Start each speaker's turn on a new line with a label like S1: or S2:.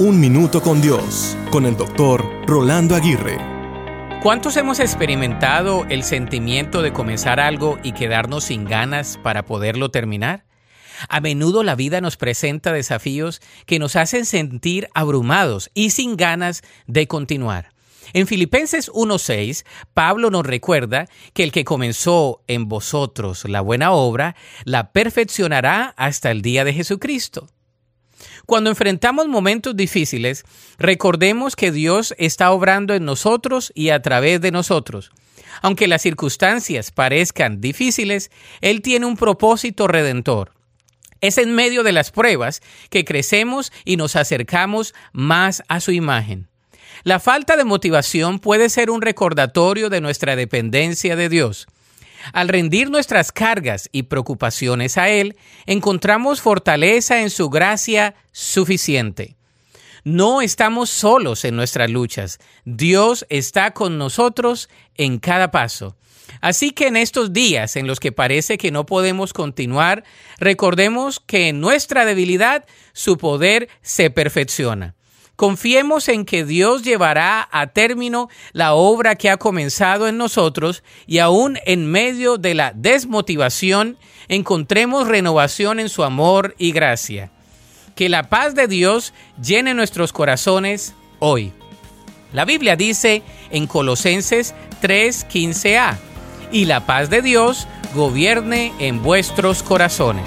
S1: Un Minuto con Dios, con el doctor Rolando Aguirre.
S2: ¿Cuántos hemos experimentado el sentimiento de comenzar algo y quedarnos sin ganas para poderlo terminar? A menudo la vida nos presenta desafíos que nos hacen sentir abrumados y sin ganas de continuar. En Filipenses 1.6, Pablo nos recuerda que el que comenzó en vosotros la buena obra, la perfeccionará hasta el día de Jesucristo. Cuando enfrentamos momentos difíciles, recordemos que Dios está obrando en nosotros y a través de nosotros. Aunque las circunstancias parezcan difíciles, Él tiene un propósito redentor. Es en medio de las pruebas que crecemos y nos acercamos más a su imagen. La falta de motivación puede ser un recordatorio de nuestra dependencia de Dios. Al rendir nuestras cargas y preocupaciones a Él, encontramos fortaleza en su gracia suficiente. No estamos solos en nuestras luchas. Dios está con nosotros en cada paso. Así que en estos días en los que parece que no podemos continuar, recordemos que en nuestra debilidad su poder se perfecciona. Confiemos en que Dios llevará a término la obra que ha comenzado en nosotros y aún en medio de la desmotivación encontremos renovación en su amor y gracia. Que la paz de Dios llene nuestros corazones hoy. La Biblia dice en Colosenses 3:15a, y la paz de Dios gobierne en vuestros corazones.